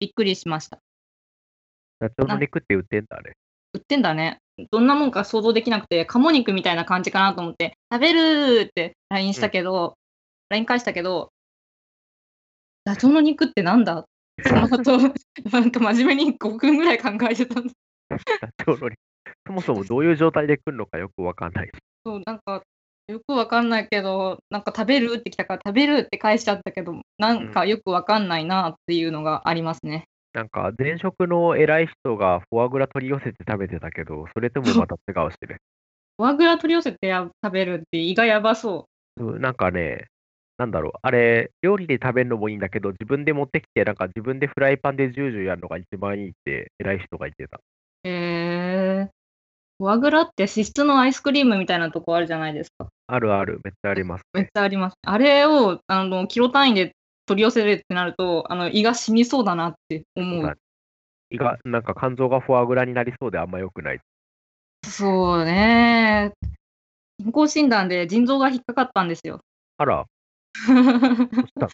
びっくりしました。ダチョウの肉って売ってんだ、あれ。売ってんだね。どんなもんか想像できなくて、鴨肉みたいな感じかなと思って、食べるーって LINE したけど、LINE 返したけど、ダチョウの肉ってなんだ？その後、なんか真面目に5分ぐらい考えてたんです。ダチョウの肉。そもそもどういう状態で来るのかよくわかんない。そう、なんか、よくわかんないけど、なんか食べるって来たから食べるって返しちゃったけど、なんかよくわかんないなっていうのがありますね。なんか、前職の偉い人がフォアグラ取り寄せて食べてたけど、それとも また違うしね。フォアグラ取り寄せてや食べるって胃がやばそうんなんかね、なんだろう、あれ、料理で食べるのもいいんだけど、自分で持ってきて、なんか自分でフライパンでジュージューやるのが一番いいって、偉い人が言ってた。え。フォアグラって脂質のアイスクリームみたいなとこあるじゃないですか。あるある、めっちゃありますめっね。ちゃあります。あれを、あの、キロ単位で取り寄せるってなると、あの、胃が死にそうだなって思う。胃が、なんか肝臓がフォアグラになりそうであんま良くない。そうね。健康診断で腎臓が引っかかったんですよ。あら、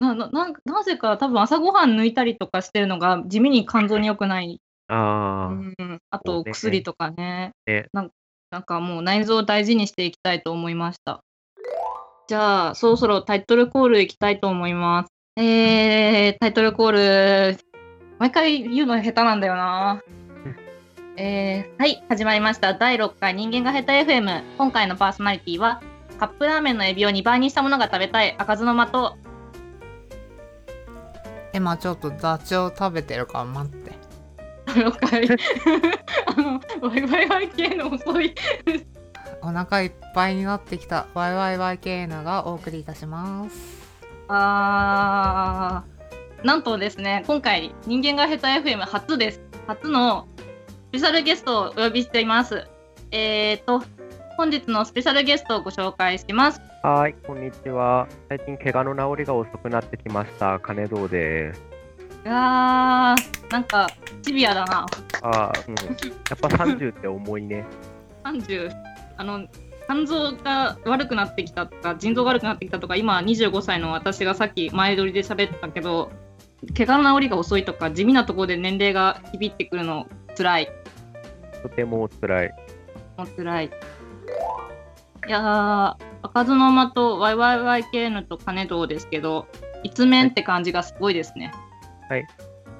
なななぜか多分朝ごはん抜いたりとかしてるのが地味に肝臓に良くない。あうん、あとそうね薬とかねねなん。なんかもう内臓を大事にしていきたいと思いました。じゃあ、そろそろタイトルコールいきたいと思います。えー、タイトルコール、毎回言うの下手なんだよな。えー、はい、始まりました。第6回人間が下手 FM。今回のパーソナリティは、カップラーメンのエビを2倍にしたものが食べたい、赤酢の的と、今ちょっとダチョウ食べてるから待って。了解。あの、ワイワイワイ系の遅い。お腹いっぱいになってきた YYYKN がお送りいたします。あー、なんとですね、今回、人間が下手 FM 初です。初のスペシャルゲストをお呼びしています。えーと、本日のスペシャルゲストをご紹介します。あ。はーい、こんにちは。最近、怪我の治りが遅くなってきました。金堂です。いやー、なんか、シビアだな。あー、うん。やっぱ30って重いね。30、あの、肝臓が悪くなってきたとか、腎臓が悪くなってきたとか、今25歳の私がさっき前撮りで喋ったけど、怪我の治りが遅いとか、地味なところで年齢が響いてくるの、辛い。とても辛い。もう辛い。いやー、赤酢の間と YYYKN と金堂ですけど、一面って感じがすごいですね。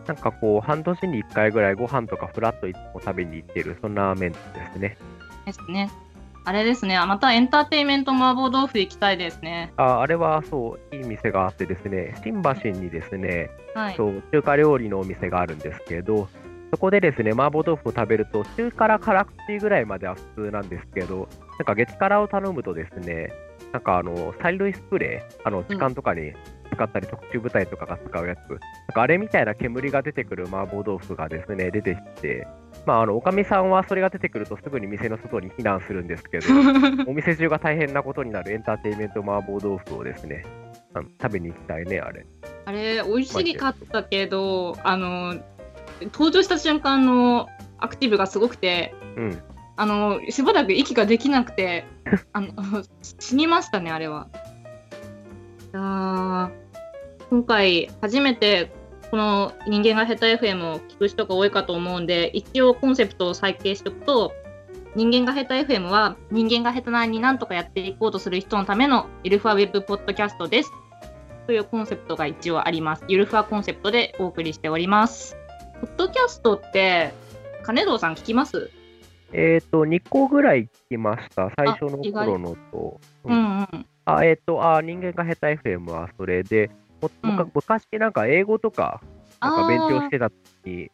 なんかこう、半年に1回ぐらいご飯とかフラッといつも食べに行ってる、そんなメンツですね。ですね。あれですね、あまたエンターテインメント麻婆豆腐行きたいですね。ああれはそう、いい店があってですね、新橋にですね、はい。そう中華料理のお店があるんですけど、そこでですね、麻婆豆腐を食べると、中辛辛口ぐらいまでは普通なんですけど、なんか月辛を頼むとですね、なんかあの、催涙スプレー、あの、痴漢とかに使ったり、特殊部隊とかが使うやつ、なんかあれみたいな煙が出てくる麻婆豆腐がですね、出てきて、まあ、あの、おかみさんはそれが出てくるとすぐに店の外に避難するんですけど、お店中が大変なことになるエンターテインメント麻婆豆腐をですね、食べに行きたいね、あれ。あれ、美味しかったけど、あの、登場した瞬間のアクティブがすごくて、うん。あの、しばらく息ができなくて、あの、死にましたね、あれは。いやー今回、初めて、この人間が下手 FM を聞く人が多いかと思うんで、一応コンセプトを再掲しておくと、人間が下手 FM は人間が下手なりになんとかやっていこうとする人のためのゆるふわウェブポッドキャストです。というコンセプトが一応あります。ゆるふわコンセプトでお送りしております。ポッドキャストって、金堂さん聞きます？えっ、と、2個ぐらい聞きました。最初の頃のと。うんうん。あ、えっ、と、あ、人間が下手 FM はそれで、も昔なんか英語とか、なんか勉強してた時に、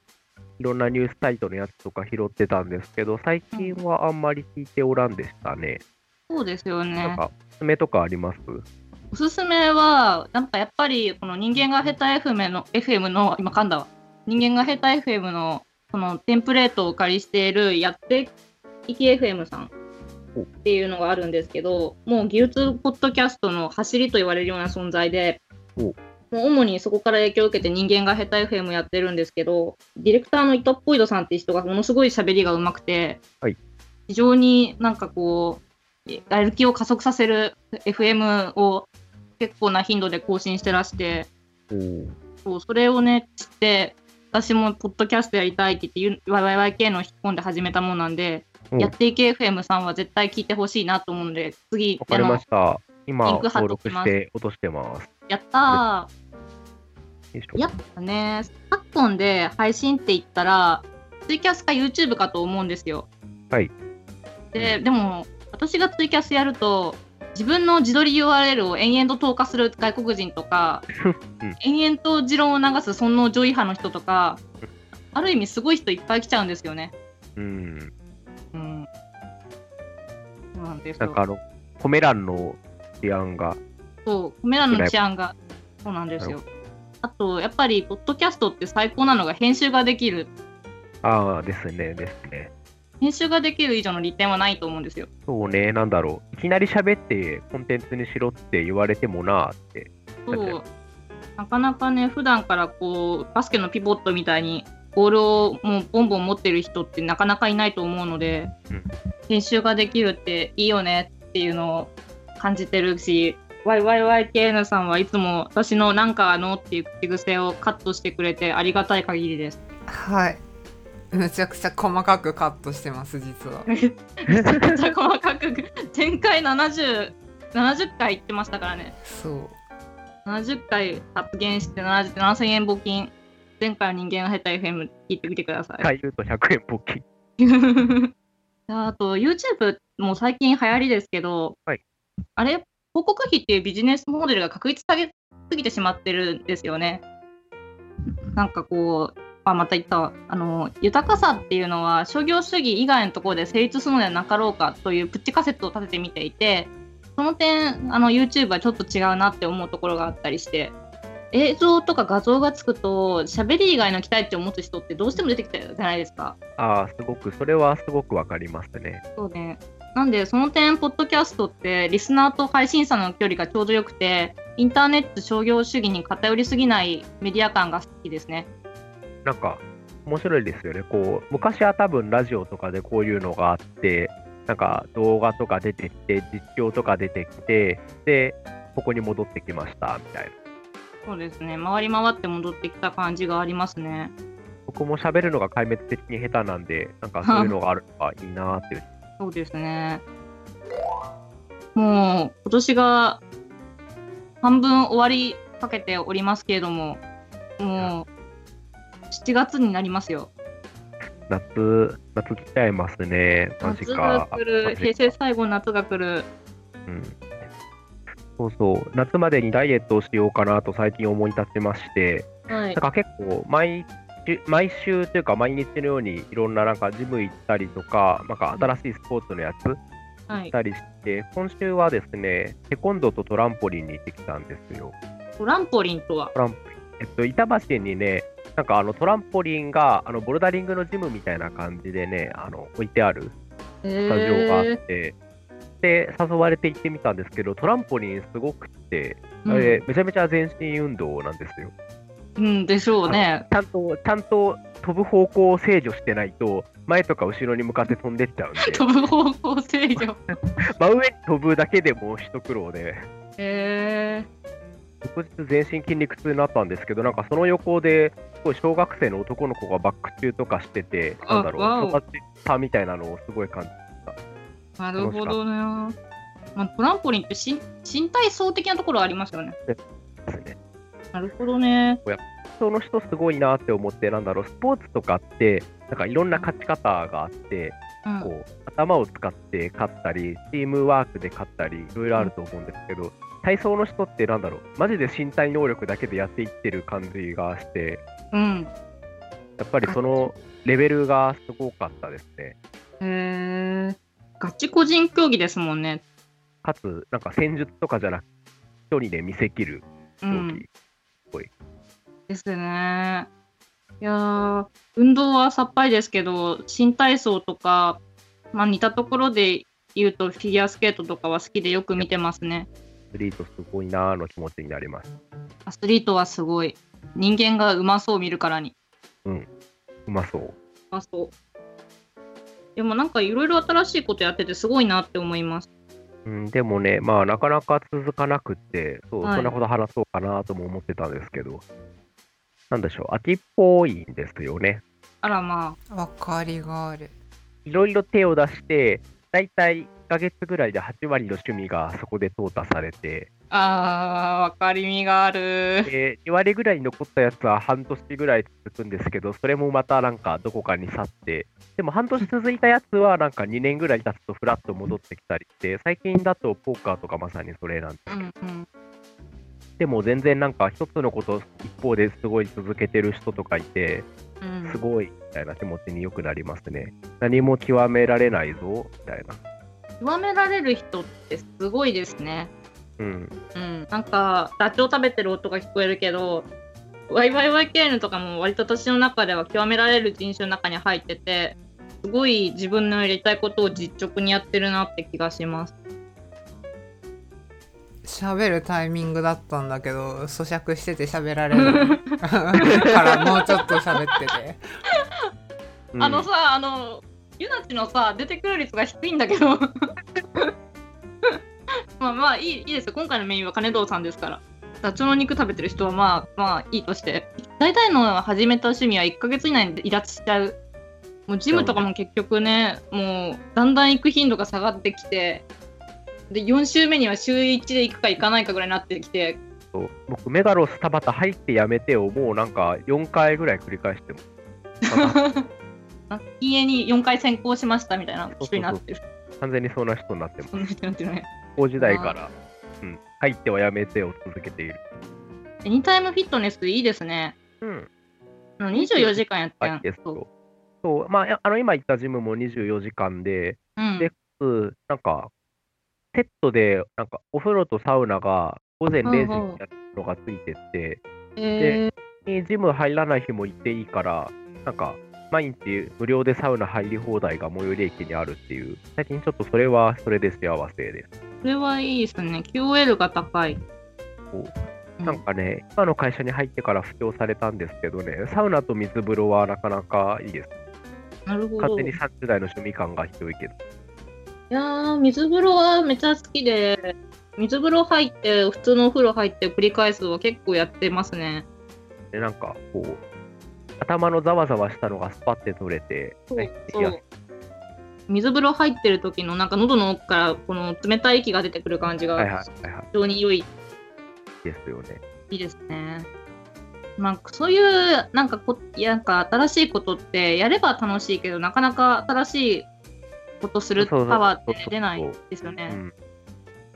いろんなニュースサイトのやつとか拾ってたんですけど、最近はあんまり聞いておらんでしたね。そうですよなんね。か、おすすめとかあります？おすすめは、なんかやっぱり、この人間が下手 FM の、FM の、今噛んだわ。人間が下手 FM の、このテンプレートをお借りしている、やっていき FM さんっていうのがあるんですけど、もう技術ポッドキャストの走りと言われるような存在で、おもう主にそこから影響を受けて人間が下手 FM やってるんですけど、ディレクターの伊藤っぽいどさんっていう人がものすごい喋りが上手くて、はい。非常になんかこう、やる気を加速させる FM を結構な頻度で更新してらして、そうそれをね、知って、私もポッドキャストやりたいって言って、YYYK の引っ込んで始めたものなんで、うん。やっていけ FM さんは絶対聞いてほしいなと思うので、次わ、かりました。今、登録して落としてます。やったー。やっぱね、昨今で配信って言ったら、ツイキャスか YouTube かと思うんですよ。はい。で、でも、私がツイキャスやると、自分の自撮り URL を延々と投下する外国人とか、うん延々と持論を流す尊王攘夷派の人とか、ある意味すごい人いっぱい来ちゃうんですよね。うん。うん。そうなんですよ。なんかあの、コメ欄の治安が、そう、コメ欄の治安が、そうなんですよ。あと、やっぱり、ポッドキャストって最高なのが編集ができる。ああ、ですね、ですね。編集ができる以上の利点はないと思うんですよ。そうね、なんだろう。いきなり喋ってコンテンツにしろって言われてもなーって。そう。なかなかね、普段からこう、バスケのピボットみたいに、ボールをもうボンボン持ってる人ってなかなかいないと思うので、うん編集ができるっていいよねっていうのを感じてるし、YYYKN さんはいつも私のなんかあのっていう口癖をカットしてくれてありがたい限りです。はいむちゃくちゃ細かくカットしてます実はめちゃくちゃ細かく、前回70、70回言ってましたからね。そう70回発言して70 7000円募金。前回の人間が下手 FM 聞いてみてください。回言うと100円ポッキー。あと YouTube も最近流行りですけど、はいあれ広告費っていうビジネスモデルが確立されすぎてしまってるんですよね。なんかこう、あまた言ったわあの豊かさっていうのは商業主義以外のところで成立するのではなかろうかというプッチ仮説を立ててみていてその点あの YouTube はちょっと違うなって思うところがあったりして映像とか画像がつくと喋り以外の期待値を持つ人ってどうしても出てきたじゃないですか。ああ、すごく、それはすごくわかりますね。そうね。なんで、その点、ポッドキャストって、リスナーと配信者の距離がちょうどよくて、インターネット商業主義に偏りすぎないメディア感が好きですね。なんか、面白いですよね。こう、昔は多分ラジオとかでこういうのがあって、なんか動画とか出てきて、実況とか出てきて、で、ここに戻ってきました、みたいな。そうですね。回り回って戻ってきた感じがありますね。僕も喋るのが壊滅的に下手なんで、なんかそういうのがあるのがいいなーっていう。そうですね。もう、今年が半分終わりかけておりますけれども、もう、7月になりますよ。夏、夏来ちゃいますね。マジ夏かが。来る、平成最後の夏が来る。うんそうそう、夏までにダイエットをしようかなと最近思い立ちまして、はいなん。か結構毎週、毎週というか毎日のようにいろんななんかジム行ったりとか、なんか新しいスポーツのやつ行はいっ。たりして、今週はですね、テコンドーとトランポリンに行ってきたんですよ。トランポリンとは？トランポリン。えっと、板橋にね、なんかあのトランポリンがあのボルダリングのジムみたいな感じでね、あの置いてあるススタジオがあって、で、誘われて行ってみたんですけど、トランポリンすごくって、あれめちゃめちゃ全身運動なんですよ。うん、でしょうね。ちゃんと、ちゃんと飛ぶ方向を制御してないと、前とか後ろに向かって飛んでっちゃうんで、飛ぶ方向制御。真上に飛ぶだけでも一苦労で、へえ翌日全身筋肉痛になったんですけど、なんかその横で、すごい小学生の男の子がバック中とかしてて、あなんだろう、育ちたみたいなのをすごい感じなるほどね。まあ、トランポリンって身体操的なところありますよね。なるほどね。その人すごいなって思って、なんだろう、スポーツとかって、なんかいろんな勝ち方があって、うん、こう頭を使って勝ったり、チームワークで勝ったり、いろいろあると思うんですけど、体操の人ってなんだろう、マジで身体能力だけでやっていってる感じがして、うん。やっぱりそのレベルがすごかったですね。へえガチ個人競技ですもんね。かつ、なんか戦術とかじゃなく、一人で見せきる競技。うん。ですね。いやー運動はさっぱりですけど、新体操とか、まあ、似たところで言うと、フィギュアスケートとかは好きでよく見てますね。アスリートすごいなーの気持ちになります。アスリートはすごい。人間がうまそう見るからに。うまそう。あ、そう。でもなんかいろいろ新しいことやっててすごいなって思います。うん、でもね、まあ、なかなか続かなくって、そう、はいそんなこと話そうかなとも思ってたんですけど、なんでしょう、秋っぽいんですよね。あらまわかりがある。いろいろ手を出して、だいたい1ヶ月ぐらいで8割の趣味がそこで淘汰されて、あ。あー、わかりみがある。で2割ぐらい残ったやつは半年ぐらい続くんですけど、それもまたなんかどこかに去って、でも半年続いたやつはなんか2年ぐらい経つとフラッと戻ってきたりして、最近だとポーカーとかまさにそれなんで、うんうん。でも全然なんか一つのこと一方ですごい続けてる人とかいて、うんすごいみたいな気持ちによくなりますね。何も極められないぞみたいな。極められる人ってすごいですね。うん。うん。なんか、ダチョウ食べてる音が聞こえるけど、YYYKN とかも割と私の中では極められる人種の中に入ってて、すごい自分のやりたいことを実直にやってるなって気がします。喋るタイミングだったんだけど咀嚼してて喋られる からもうちょっと喋っててうんあのさ、あの、ユナチのさ、出てくる率が低いんだけど。まあまあいいいいですよ。今回のメインは金堂さんですから。ダチョウの肉食べてる人はまあまあいいとして。大体の始めた趣味は1ヶ月以内に離脱しちゃう。もうジムとかも結局ね、もうだんだん行く頻度が下がってきて、で4週目には週1で行くか行かないかぐらいになってきて、僕、メガロス田畑入ってやめてをもうなんか4回ぐらい繰り返してます。あ家に4回先行しましたみたいな人になってる。完全にそんな人になってます校時代から、うん、入ってはやめてを続けている。エニタイムフィットネスいいですね。うん。あの24時間やってんはい、ですと。そう、まあ、あの、今言ったジムも24時間で、うんでうんなんか、セットで、なんか、お風呂とサウナが午前0時にやるのがついてて、えにジム入らない日も行っていいから、なんか、毎日無料でサウナ入り放題が最寄り駅にあるっていう、最近ちょっとそれはそれで幸せです。ー、それはいいですね。QOL が高い。なんかね、今の会社に入ってから布教されたんですけどね、サウナと水風呂はなかなかいいです。なるほど。勝手にい30代の趣味感が低いけど。やー、水風呂はめっちゃ好きで、水風呂入って、普通のお風呂入って繰り返すは結構やってますね。で、なんか、こう、頭のざわざわしたのがスパッて取れて、そうはいそういや水風呂入ってる時のなんか喉の奥からこの冷たい息が出てくる感じが。非常に良いですよね。いいですね。まあ、そういうなんかこなんか新しいことってやれば楽しいけどなかなか新しいことするパワーって出ないですよね。うん。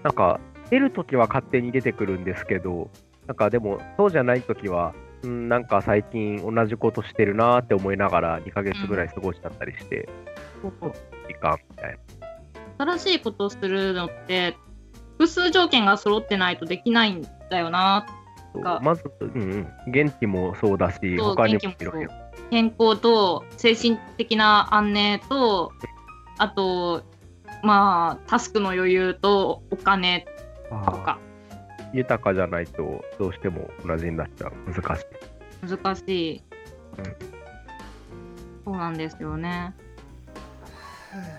なんか、出るときは勝手に出てくるんですけど、なんかでも、そうじゃないときは、うん、なんか最近同じことしてるなーって思いながら2ヶ月ぐらい過ごしちゃったりして、そうそう時間みたいな。新しいことをするのって複数条件が揃ってないとできないんだよな。まず、うんうん、元気もそうだし、他にも。健康と精神的な安寧とあとまあタスクの余裕とお金とあかー豊かじゃないとどうしても同じになっちゃう。難しい。難しい。うんそうなんですよね。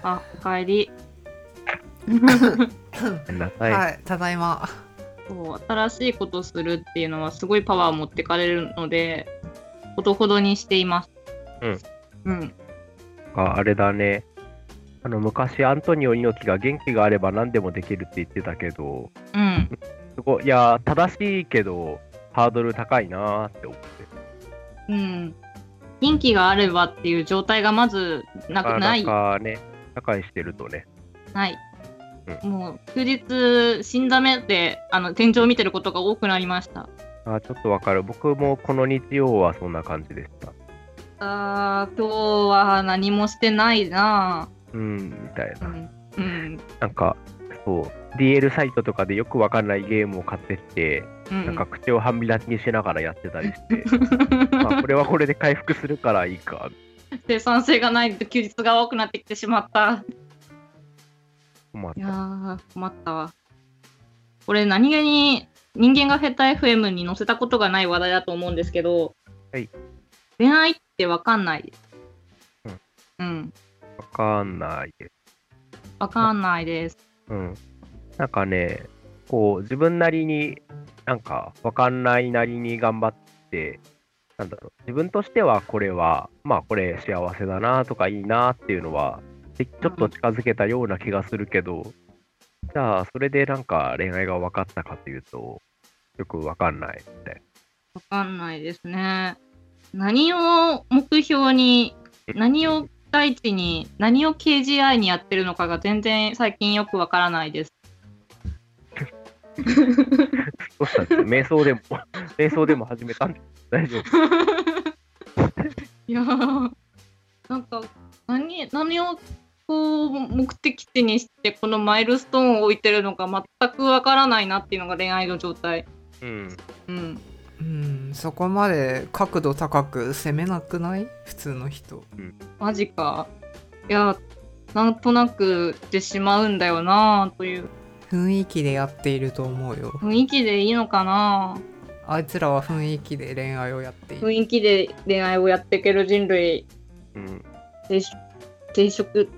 あ、おかえり。ごめんなさい。はいただいまそう新しいことをするっていうのはすごいパワーを持ってかれるので、ほどほどにしています。うん。うん。ああれだね。あの昔、アントニオ猪木が元気があれば何でもできるって言ってたけど、うん。すごい、いや、正しいけど、ハードル高いなーって思って。うん。元気があればっていう状態がまずなくない。なかね、社会してるとね、ない。もう休日死んだ目であの天井を見てることが多くなりました。あーちょっとわかる。僕もこの日曜はそんな感じでした。あー今日は何もしてないなうん、みたいぁ。うな。ん。うん。なんか、そう、DL サイトとかでよくわかんないゲームを買ってきて、うん、なんか口を半開きにしながらやってたりして、まあこれはこれで回復するからいいか。生産性がないと休日が多くなってきてしまった。困ったいやー、困ったわ。これ何気に人間が下手 FM に載せたことがない話題だと思うんですけど、はい恋愛ってわかんない？です。うん。わかんないです。わかんないです。うん。なんかね、こう、自分なりに、なんか、わかんないなりに頑張って、なんだろう、自分としてはこれは、まあこれ幸せだなとかいいなっていうのは、ちょっと近づけたような気がするけど、じゃあそれでなんか恋愛が分かったかというと、よく分かんないみたいわかんないですね。何を目標に、何を第一に、何を KGI にやってるのかが全然最近よくわからないです。どうしたんですか？瞑想でも、瞑想でも始めたんです大丈夫いやー、なんか、何、何をこう目的地にして、このマイルストーンを置いてるのか全くわからないなっていうのが恋愛の状態。うん。うん。うんそこまで角度高く攻めなくない？普通の人。マジか。いや、なんとなくしてしまうんだよなという。雰囲気でやっていると思うよ。雰囲気でいいのかな？あいつらは雰囲気で恋愛をやっている。雰囲気で恋愛をやっていける人類うん。定食定食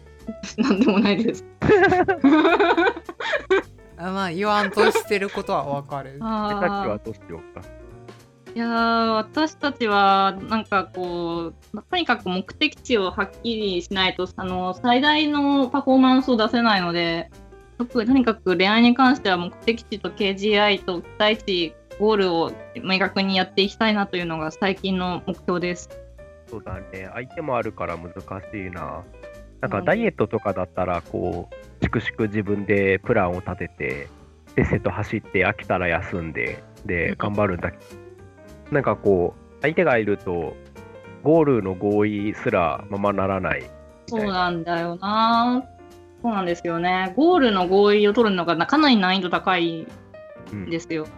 なんでもないです。あまあ言わんとしてることはわかるでさっきはあどうしようか。ーいやー私たちはなんかこうとにかく目的地をはっきりしないとあの最大のパフォーマンスを出せないので特にとにかく恋愛に関しては目的地と KGI と期待値ゴールを明確にやっていきたいなというのが最近の目標です。そうだね。相手もあるから難しいな。なんかダイエットとかだったら、こう、粛々自分でプランを立てて、せっせと走って飽きたら休んで、で、頑張るんだけど、なんかこう、相手がいると、ゴールの合意すらままならないみそうな。なんだよな。そうなんですよね。ゴールの合意を取るのがかなり難易度高いうんんですよ。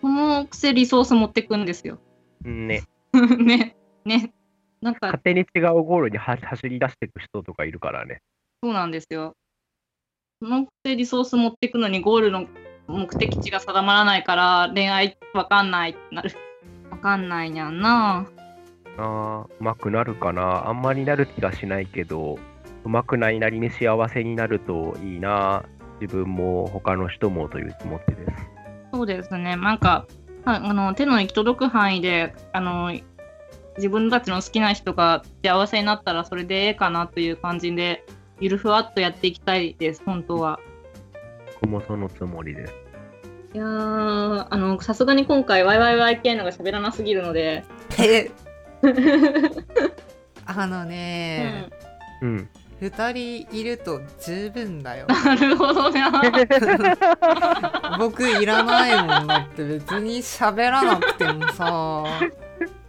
そのくせリソース持ってくんですよ。ね、ね、ね。なんか勝手に違うゴールには走り出していく人とかいるからね。そうなんですよ。そのくせリソース持ってくのにゴールの目的地が定まらないから恋愛わかんないってなる。わかんないにゃんな。あーうまくなるかな。あんまりなる気がしないけど、うまくないなりに幸せになるといいな。自分も他の人もという気持ちです。そうですね。なんか、ああの手の行き届く範囲で、あの自分たちの好きな人が幸せになったらそれでええかなという感じで、ゆるふわっとやっていきたいです、本当は。僕もそのつもりです。いやー、あの、さすがに今回 YYYK のが喋らなすぎるので、えあのね、うん。二人いると十分だよなるほどね。僕いらないもんだって別に喋らなくてもさ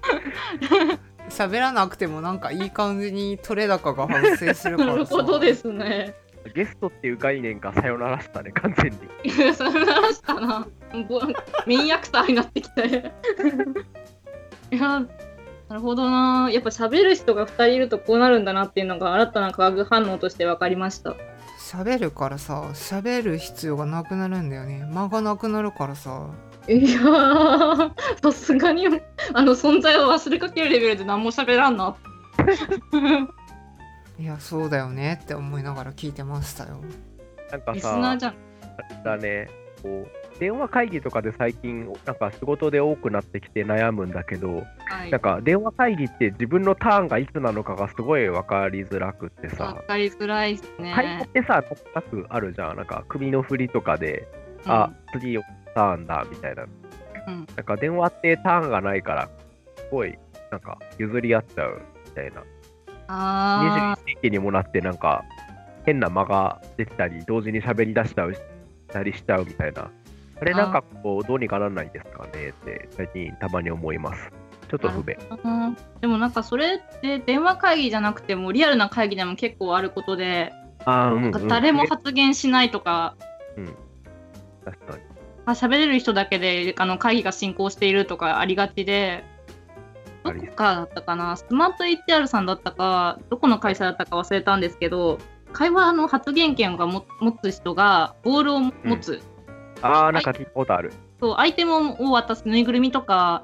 喋らなくてもなんかいい感じに取れ高が発生するかなるらさほどですね。ゲストっていう概念がさよならしたね、完全に。いや、それなしたな。ぼメインアクターになってきて。いや、なるほどな。やっぱ喋る人が2人いるとこうなるんだなっていうのが新たな化学反応として分かりました。喋るからさ喋る必要がなくなるんだよね間がなくなるからさいやー、さすがにあの存在を忘れかけるレベルで何も喋らんな。いやそうだよねって思いながら聞いてましたよなんかリスナーさ、じゃん。だね、こう、電話会議とかで最近、なんか仕事で多くなってきて悩むんだけど、はいなん。か電話会議って自分のターンがいつなのかがすごい分かりづらくってさ分、かりづらいっすね。会議ってさ、たくあるじゃん。なんか首の振りとかで、うんあ、次ターンだ、みたいな。うんなんか電話ってターンがないから、すごい、なんか譲り合っちゃうみたいな。あ21世紀にもなって、なんか変な間ができたり、同時に喋り出したりしたりしちゃうみたいな。あれなんかこう、どうにかならないですかねって、最近たまに思います。ちょっと不便。でもなんかそれって電話会議じゃなくてもリアルな会議でも結構あることで、あーうん、うん。なんか誰もね発言しないとか、確かに。あ喋れる人だけであの会議が進行しているとかありがちで、どこかだったかな、スマート HR さんだったか、どこの会社だったか忘れたんですけど、会話の発言権がも持つ人がボールを持つ、あー、なんか聞いたことある。そうアイテムを渡すぬいぐるみとか、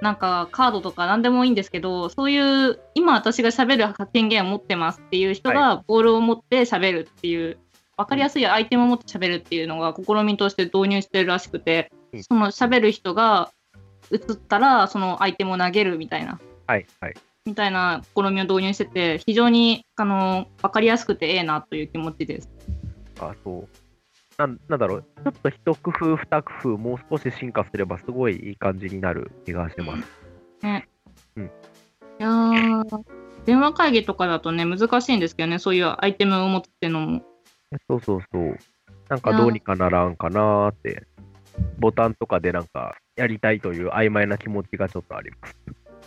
なんかカードとか何でもいいんですけど、そういう今私が喋る権限を持ってますっていう人がボールを持って喋るっていう、分かりやすいアイテムを持って喋るっていうのが試みとして導入してるらしくてうん、その喋る人が移ったらそのアイテムを投げるみたいなはいはい。みたいな試みを導入してて非常にあの分かりやすくてええなという気持ちです。あ、そう。なんなんだろう、ちょっと一工夫、二工夫、もう少し進化すれば、すごいいい感じになる気がします。ね。うんいやー電話会議とかだとね難しいんですけどねそういうアイテムを持つっていうのも。そうそうそう。なんかどうにかならんかなーって、ボタンとかでなんかやりたいという曖昧な気持ちがちょっとあります。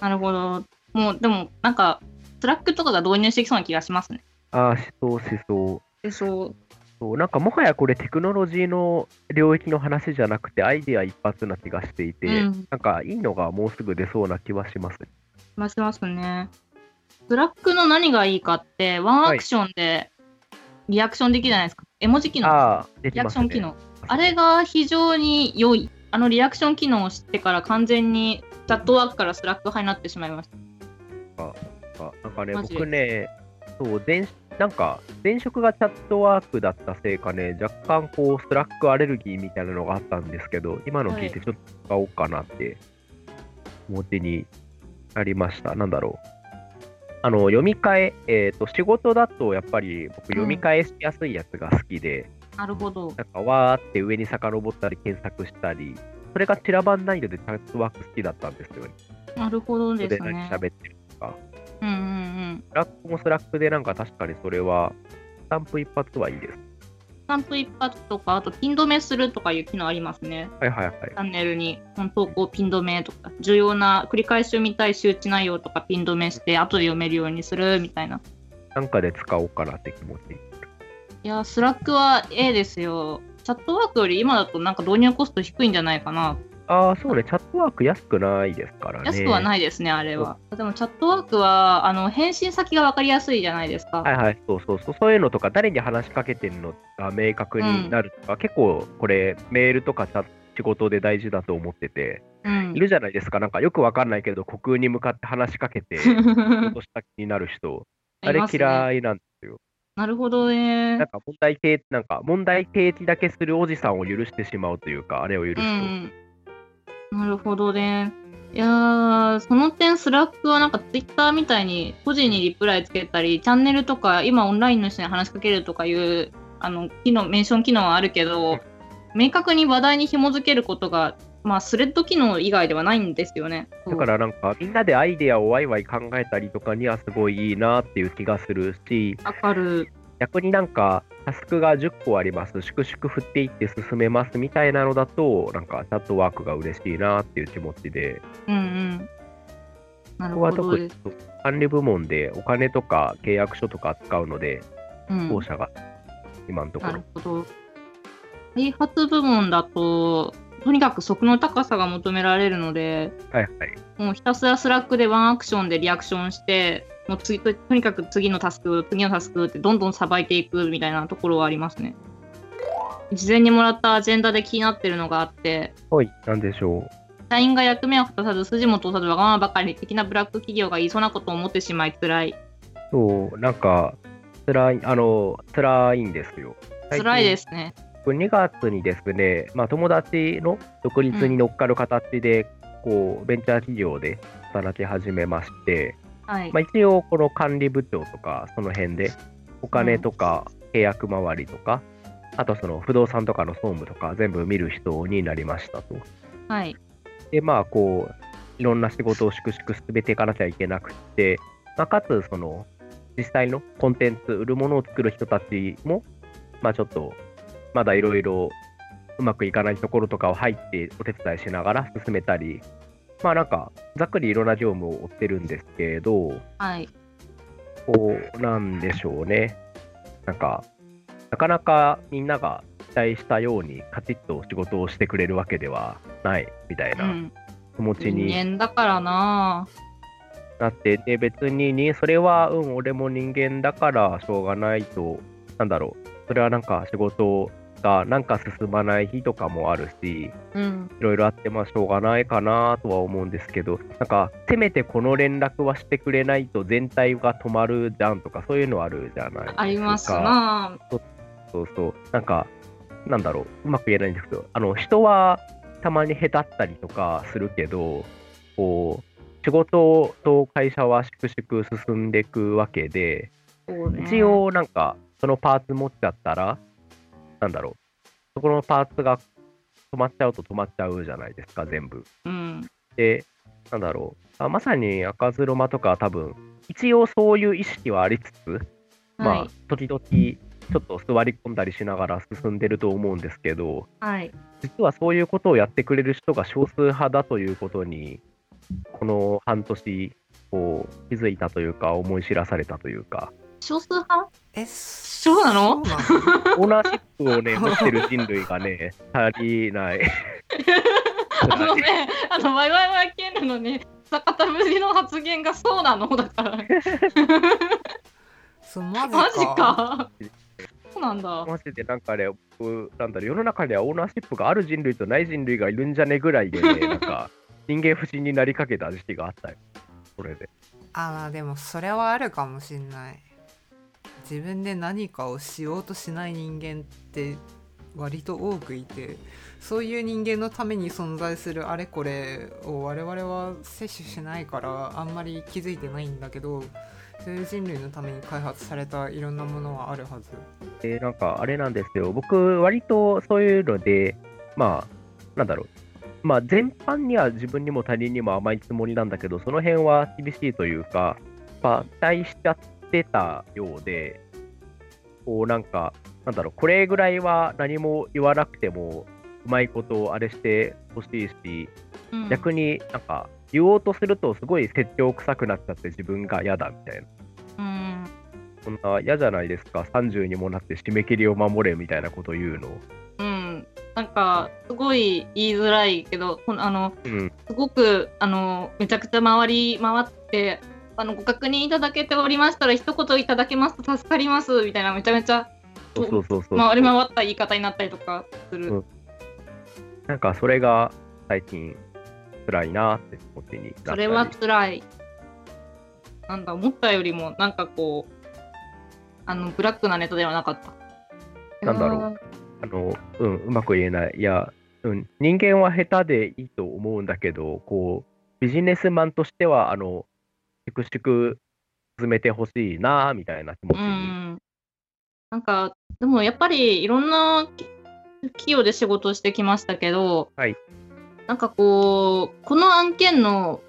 なるほど。もうでもなんか Slack とかが導入してきそうな気がしますね。ああ、しそうしそう。でそうそうなんかもはやこれテクノロジーの領域の話じゃなくてアイデア一発な気がしていて、うんなんかいいのがもうすぐ出そうな気はします。ましますね。 Slack の何がいいかってワンアクションでリアクションできるじゃないですか。絵文字機能。ああ、できリアク。ション機能。あれが非常に良い。あのリアクション機能を知ってから完全に Chatwork から Slack 派になってしまいました。あなんかね、僕ね、そう前なんか前職が Chatwork だったせいかね、若干こう Slack アレルギーみたいなのがあったんですけど、今の聞いてちょっと使おうかなって気持ちになりました。なんだろう。あの読み替え、えーと、仕事だとやっぱり僕読み替えしやすいやつが好きで、なるほど。なんかわーって上に遡ったり検索したり、それが散らばんないので Chatwork 好きだったんですよね。なるほどですね。で何喋ってるとか。うんうんうん。 Slack も Slack でなんか確かにそれは、スタンプ一発はいいです。スタンプ一発とか、あとピン止めするとかいう機能ありますね。はいはいはい。チャンネルに投稿ピン止めとか、重要な繰り返し読みたい周知内容とかピン止めして、後で読めるようにするみたいな。なんかで使おうかなって気持ち。いや、 Slack は ええですよ。 Chatwork より今だとなんか導入コスト低いんじゃないかな。ああ、そうね、 Chatwork 安くないですからね。安くはないですね、あれは。でも Chatwork はあの返信先が分かりやすいじゃないですか。はいはい、そうそうそう、そういうのとか、誰に話しかけてるのが明確になるとか、結構これ、メールとかチャ仕事で大事だと思ってて、うんいるじゃないですか、なんかよくわかんないけど、虚空に向かって話しかけて、落とした気になる人、あれ嫌いなんですよ。なるほどねなん。か問題提なんか問題提起だけするおじさんを許してしまうというか、あれを許すと。うん。なるほどね。いやー、その点、 Slack はなんかツイッターみたいに個人にリプライつけたり、チャンネルとか、今オンラインの人に話しかけるとかいう、あの、機能、メンション機能はあるけど、明確に話題に紐づけることが、まあ、スレッド機能以外ではないんですよね。だからなんかみんなでアイデアをワイワイ考えたりとかにはすごいいいなっていう気がするし、わかる。逆になんかタスクが10個あります、粛々振っていって進めますみたいなのだと、なんかチャットワークが嬉しいなっていう気持ちで、うんうん。なるここはほど特に。管理部門でお金とか契約書とか扱うので、うん当社が今のとこなろるほど。開発部門だと、とにかく速度の高さが求められるので、はいはい。もうひたすら Slack でワンアクションでリアクションして、もう次ととにかく次のタスク、次のタスクってどんどんさばいていくみたいなところはありますね。事前にもらったアジェンダで気になってるのがあって、はい、なんでしょう。社員が役目を果たさず筋も通さずわがままばかり的なブラック企業が言いそうなことを思ってしまい辛い。そう、なんか、辛い、あの、辛いんですよ。。辛いですすね。2月にですね、まあ、友達の独立に乗っかる形で、こう、ベンチャー企業で働き始めまして、はい。まあ、一応、この管理部長とか、その辺で、お金とか契約周りとか、あとその不動産とかの総務とか全部見る人になりましたと。はい。で、まあ、こう、いろんな仕事を粛々進めていかなきゃいけなくて、まあ、かつ、その、実際のコンテンツ、売るものを作る人たちも、まあ、ちょっと、まだいろいろうまくいかないところとかを入ってお手伝いしながら進めたり、まあなんか、ざっくりいろんな業務を追ってるんですけど、はい。こう、なんでしょうね。なんか、なかなかみんなが期待したようにカチッと仕事をしてくれるわけではないみたいうなん気持ちに人間だからななってて、別にに、それは、うん、俺も人間だからしょうがないと、なんだろう、それはなんか仕事がなんか進まない日とかもあるし、うん。いろいろあって、まあしょうがないかなとは思うんですけど、なんか、せめてこの連絡はしてくれないと全体が止まるじゃんとか、そういうのあるじゃないですか。ありますなそうそう。なんか、なんだろう、うまく言えないんですけど、あの、人はたまにへたったりとかするけど、こう、仕事と会社は粛々進んでいくわけで、そうね一応なんか、そのパーツ持っちゃったら、なんだろう、そこのパーツが止まっちゃうと止まっちゃうじゃないですか、全部。うん。で、なんだろう、あまさに赤ズロマとかは多分、一応そういう意識はありつつ、まあはい。、時々、ちょっと座り込んだりしながら進んでると思うんですけど、はい。実はそういうことをやってくれる人が少数派だということに、この半年、こう、気づいたというか、思い知らされたというか、少数派？えそうなの？そうなの？オーナーシップをね、持ってる人類がね、足りない。あのね、あの、ワイワイワイ系なのに、坂田ぶりの発言がそうなの？だから。そうマジかマジか。そうなんだ。マジでなんかね、僕なんだろう、世の中にはオーナーシップがある人類とない人類がいるんじゃねぐらいでね、なんか、人間不信になりかけた時期があったよ。それで。あまあでもそれはあるかもしんない自分で何かをしようとしない人間って割と多くいてそういう人間のために存在するあれこれを我々は摂取しないからあんまり気づいてないんだけどそういう人類のために開発されたいろんなものはあるはず。で、なんかあれなんですよ、僕、割とそういうので、まあ、なんだろう、まあ、全般には自分にも他人にも甘いつもりなんだけど、その辺は厳しいというか、期待しちゃってたようで、こうなんか、なんだろう、これぐらいは何も言わなくても、うまいことあれしてほしいし、うん逆になんか、言おうとすると、すごい説教臭くなっちゃって、自分が嫌だみたいな。うん。そんな嫌じゃないですか、30にもなって締め切りを守れみたいなこと言うの。うん。なんか、すごい言いづらいけど、このあの、うん、すごく、あの、めちゃくちゃ回り回って、あの、ご確認いただけておりましたら、一言いただけますと助かります、みたいな、めちゃめちゃそうそうそうそう。回り回った言い方になったりとかする。うんなんかそれが最近辛いなって気持ちになったりそれは辛い。なんだ、思ったよりも、なんかこう、あの、ブラックなネタではなかった。なんだろうう。あの、うん、うまく言えない。いや、うん、人間は下手でいいと思うんだけど、こう、ビジネスマンとしては、あの、粛々進めてほしいな、みたいな気持ちうに。ん。なんか、でもやっぱりいろんなき企業で仕事をしてきましたけど、はいなんかこう、この案件の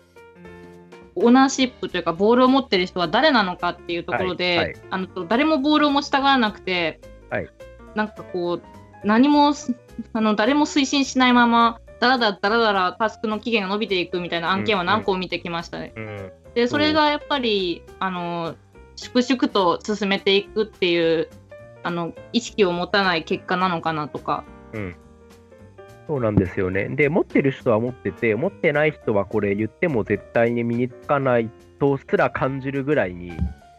オーナーシップというか、ボールを持ってる人は誰なのかっていうところで、はいはいあの誰もボールを持ちたがらなくて、はいなんかこう、何もすあの誰も推進しないまま、だらだらだらだらタスクの期限が伸びていくみたいな案件は何個も見てきましたね。うんで、それがやっぱり、あの、粛々と進めていくっていう、あの、意識を持たない結果なのかなとか。うん。そうなんですよね。で、持ってる人は持ってて、持ってない人はこれ言っても絶対に身につかないとすら感じるぐらいに、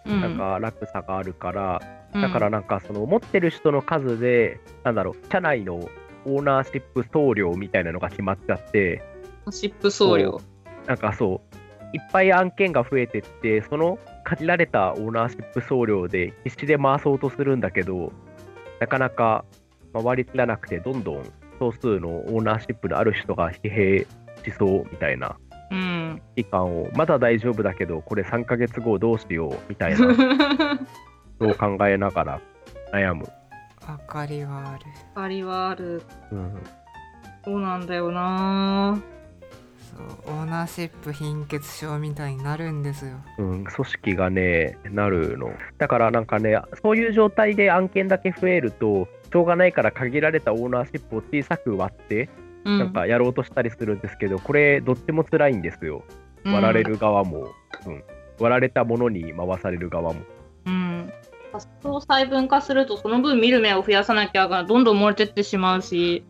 うん。なんか落差があるから、うん、だからなんかその持ってる人の数で、なんだろう、社内のオーナーシップ総量みたいなのが決まっちゃって、シップ総量。なんかそう、いっぱい案件が増えてって、その限られたオーナーシップ総量で必死で回そうとするんだけど、なかなか回りきらなくて、どんどん少数のオーナーシップのある人が疲弊しそうみたいなうん。期間を、まだ大丈夫だけど、これ3ヶ月後どうしようみたいな のを考えながら悩む。わかりはあるありはある。うんそうなんだよなそうオーナーシップ貧血症みたいになるんですようん、組織がね、なるの。だからなんかね、そういう状態で案件だけ増えると、しょうがないから限られたオーナーシップを小さく割って、うん。なんかやろうとしたりするんですけど、これ、どっちも辛いんですよ。割られる側も、うん、割られたものに回される側も。うん。うん。タスクを細分化すると、その分見る目を増やさなきゃがどんどん漏れてってしまうし。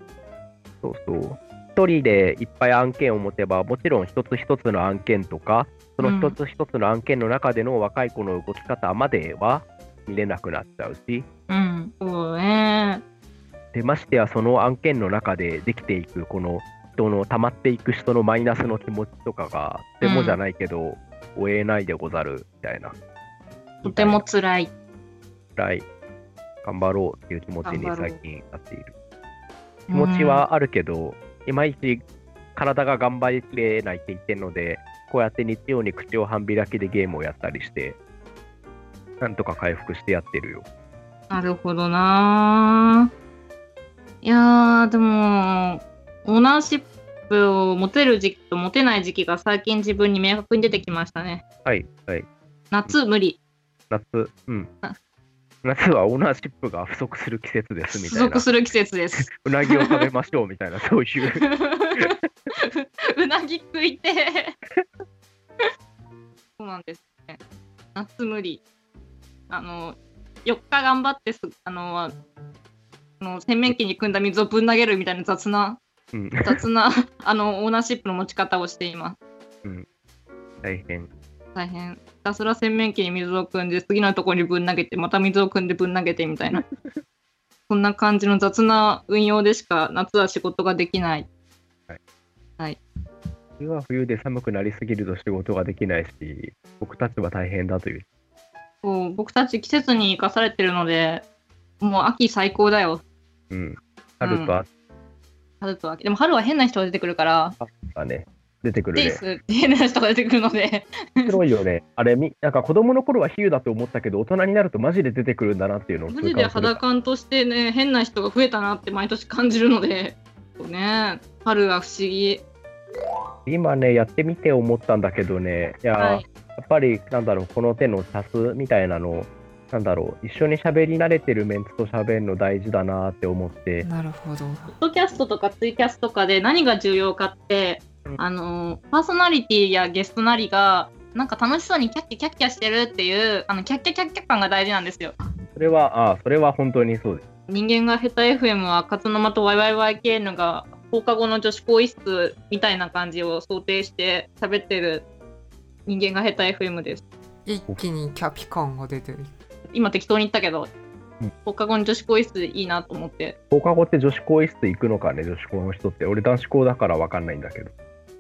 そうそう。一人でいっぱい案件を持てば、もちろん一つ一つの案件とか、その一つ一つの案件の中での若い子の動き方までは見れなくなっちゃうし、うん。そうね。でましてやその案件の中でできていくこの人の溜まっていく人のマイナスの気持ちとかがとてもじゃないけど、追えないでござるみたいなとても辛い。辛い頑張ろうっていう気持ちに最近なっている気持ちはあるけど、いまいち体が頑張りきれないって言ってるので、こうやって日曜に口を半開きでゲームをやったりして、なんとか回復してやってるよ。なるほどなー。いやー、でも、オーナーシップを持てる時期と持てない時期が最近自分に明確に出てきましたね。はい、はい。夏無理。夏、うんあ。夏はオーナーシップが不足する季節ですみ不たいな足。する季節です。うなぎを食べましょうみたいな、そういう。うなぎ食いてーそうなんですね。夏無理。あの、4日頑張ってす、あの、あの洗面器に汲んだ水をぶん投げるみたいな雑な、うん、雑な、あの、オーナーシップの持ち方をしています。大変。大変。ひたすら洗面器に水を汲んで、次のところにぶん投げて、また水を汲んでぶん投げてみたいな。そんな感じの雑な運用でしか夏は仕事ができない。冬は冬で寒くなりすぎると仕事ができないし、僕たちは大変だという。そう僕たち季節に生かされてるので、もう秋最高だよ。うん。春と春と秋。でも春は変な人が出てくるから、秋がね、出てくるね。デイスって変な人が出てくるので、面白いよね。あれ、みなんか子供の頃は比喩だと思ったけど、大人になるとマジで出てくるんだなっていうのをマジで肌感としてね、変な人が増えたなって毎年感じるので、そうね、春は不思議。今ね、やってみて思ったんだけどね、いや、はいやっぱり、なんだろう、この手のタスみたいなの、なんだろう、一緒に喋り慣れてるメンツと喋るの大事だなって思って、なるほど。ポッドキャストとかツイキャスとかで何が重要かって、うんあのパーソナリティやゲストなりがなんか楽しそうにキャッキャキャッキャしてるっていうあのキャッキャキャッキャ感が大事なんですよ。それは、あそれは本当にそうです。人間が下手 FM は勝沼と YYYKN が放課後の女子更衣室みたいな感じを想定して喋ってる人間が下手 FM です。一気にキャピ感が出てる。今適当に言ったけど、うん放課後の女子更衣室いいなと思って。放課後って女子更衣室行くのかね、女子校の人って。俺男子校だから分かんないんだけど。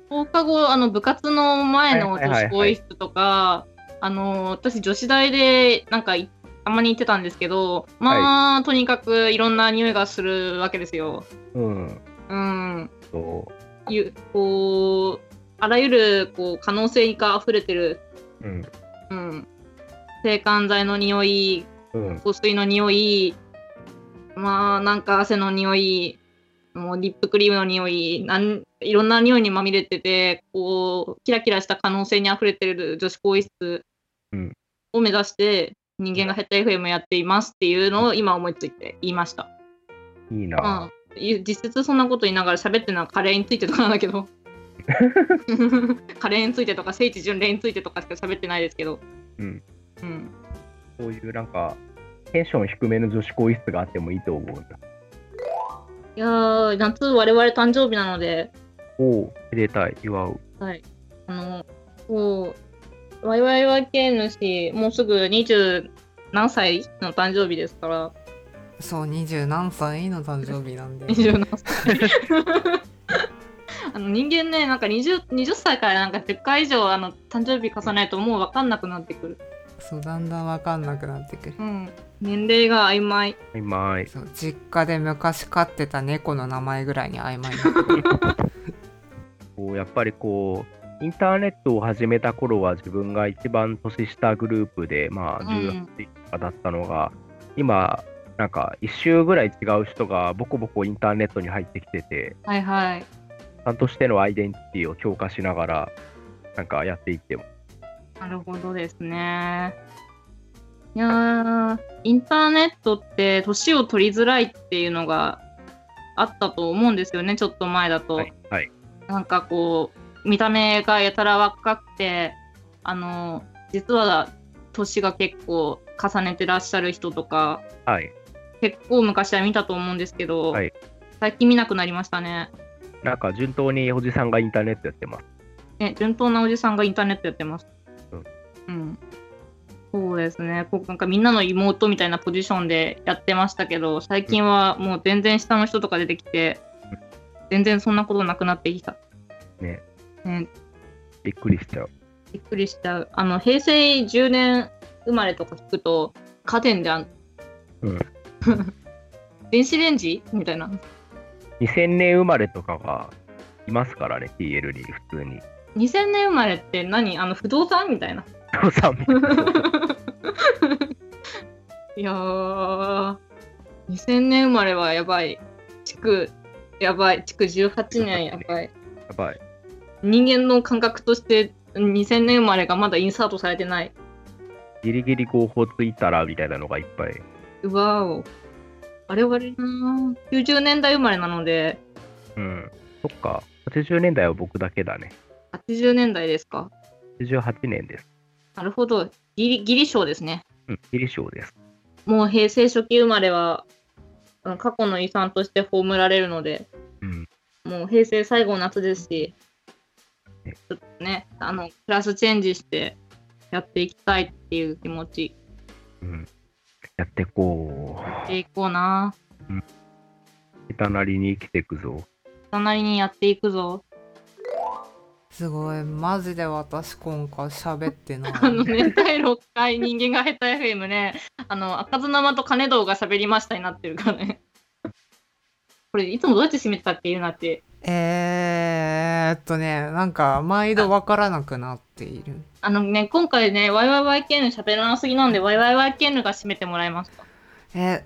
放課後あの部活の前のはいはいはいはい女子更衣室とか、あの私女子大でなんかいたまに行ってたんですけどまあ、とにかくいろんな匂いがするわけですよ。うん。うん、そゆこうあらゆるこう可能性が溢れてる、う。うん。うん、制汗剤の匂いうん。香水の匂いまあなんか汗の匂いもうリップクリームの匂いなんいろんな匂いにまみれててこうキラキラした可能性にあふれてる女子更衣室うんを目指して人間が下手 FM やっていますっていうのを今思いついて言いました。いいな。うん、い実質そんなこと言いながら喋ってるのはカレーについてとかなんだけど カレーについてとか聖地巡礼についてとかしか喋ってないですけど、うん。うん、そういうなんか、テンション低めの女子更衣室があってもいいと思うんだ。いやー夏我々誕生日なのでおお、めでたい、祝う。はい。あの、そう、YYYK 主、もうすぐ20何歳の誕生日ですから、そう、二十何歳の誕生日なんで。20何歳。あの人間ね、なんか 20, 20歳からなんか10回以上あの誕生日重ねるともう分かんなくなってくる。そう、だんだんわかんなくなってくる。うん。年齢が曖昧。はい、まーい。そう、実家で昔飼ってた猫の名前ぐらいに曖昧になってくる。こうやっぱりこう、インターネットを始めた頃は自分が一番年下グループで、まあ、うん18とかだったのが、今、なんか一周ぐらい違う人がボコボコインターネットに入ってきてて、はいはい。ちゃんとしてのアイデンティティを強化しながら、なんかやっていっても。なるほどですね。いやー、インターネットって年を取りづらいっていうのがあったと思うんですよね、ちょっと前だと。はい。はい。なんかこう、見た目がやたら若くて、あの、実は年が結構重ねてらっしゃる人とか、はい。結構昔は見たと思うんですけど、はい最近見なくなりましたね。なんか順当におじさんがインターネットやってます。ね、順当なおじさんがインターネットやってます。うん。うん。そうですね。こうなんかみんなの妹みたいなポジションでやってましたけど、最近はもう全然下の人とか出てきて、全然そんなことなくなってきた。ね。ねびっくりしちゃう。びっくりしちゃう。あの、平成10年生まれとか聞くと、家電であん。うん 電子レンジみたいな。2000年生まれとかがいますからね、TL に普通に。2000年生まれって何？あの不動産みたいな。父さんみたいな いやー、2000年生まれはやばい。築、やばい。築18年やばい。やばい。人間の感覚として2000年生まれがまだインサートされてない。ギリギリ合法ついたらみたいなのがいっぱい。うわお。あれはな90年代生まれなので、うん。そっか。80年代は僕だけだね。80年代ですか。88年です。なるほど。ギリギリ賞ですね。うん。ギリ賞です。もう平成初期生まれは、あの過去の遺産として葬られるので、うん。もう平成最後の夏ですし、ねちょっとね、あの、クラスチェンジしてやっていきたいっていう気持ちうん。やってこでいこうな。う。人なりに生きていくぞ。人なりにやっていくぞ。すごい。マジで私今回喋ってない。あのね、第6回人間が下手 FM ね、あの、赤ずまと金堂が喋りましたになってるからね。これ、いつもどうやって締めてたっけいうなって。えーっとねなんか毎度わからなくなっている。あのね、今回ね、YYYKN 喋らなすぎなんで、YYYKN が締めてもらえますか？え。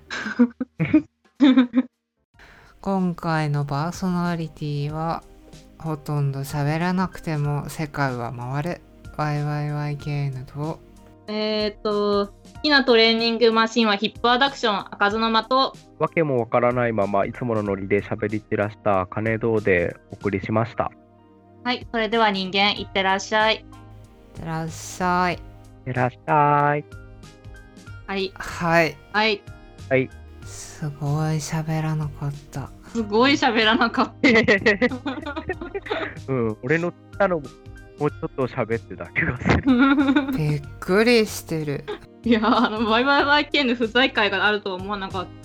今回のパーソナリティはほとんど喋らなくても世界は回る YYYKN とえっ、ー、と、好きなトレーニングマシンはヒップアダクション、赤ずの的。わけもわからないまま、いつものノリで喋り散らした金堂でお送りしました。はい、それでは人間、いってらっしゃい。いってらっしゃいいらっしゃい。はい、はいはい。はい。すごい喋らなかったすごい喋らなかった。うん、俺の言ったのも、もうちょっと喋ってた気がする。びっくりしてるいや、あの、YYYKN 不在会があるとは思わなかった。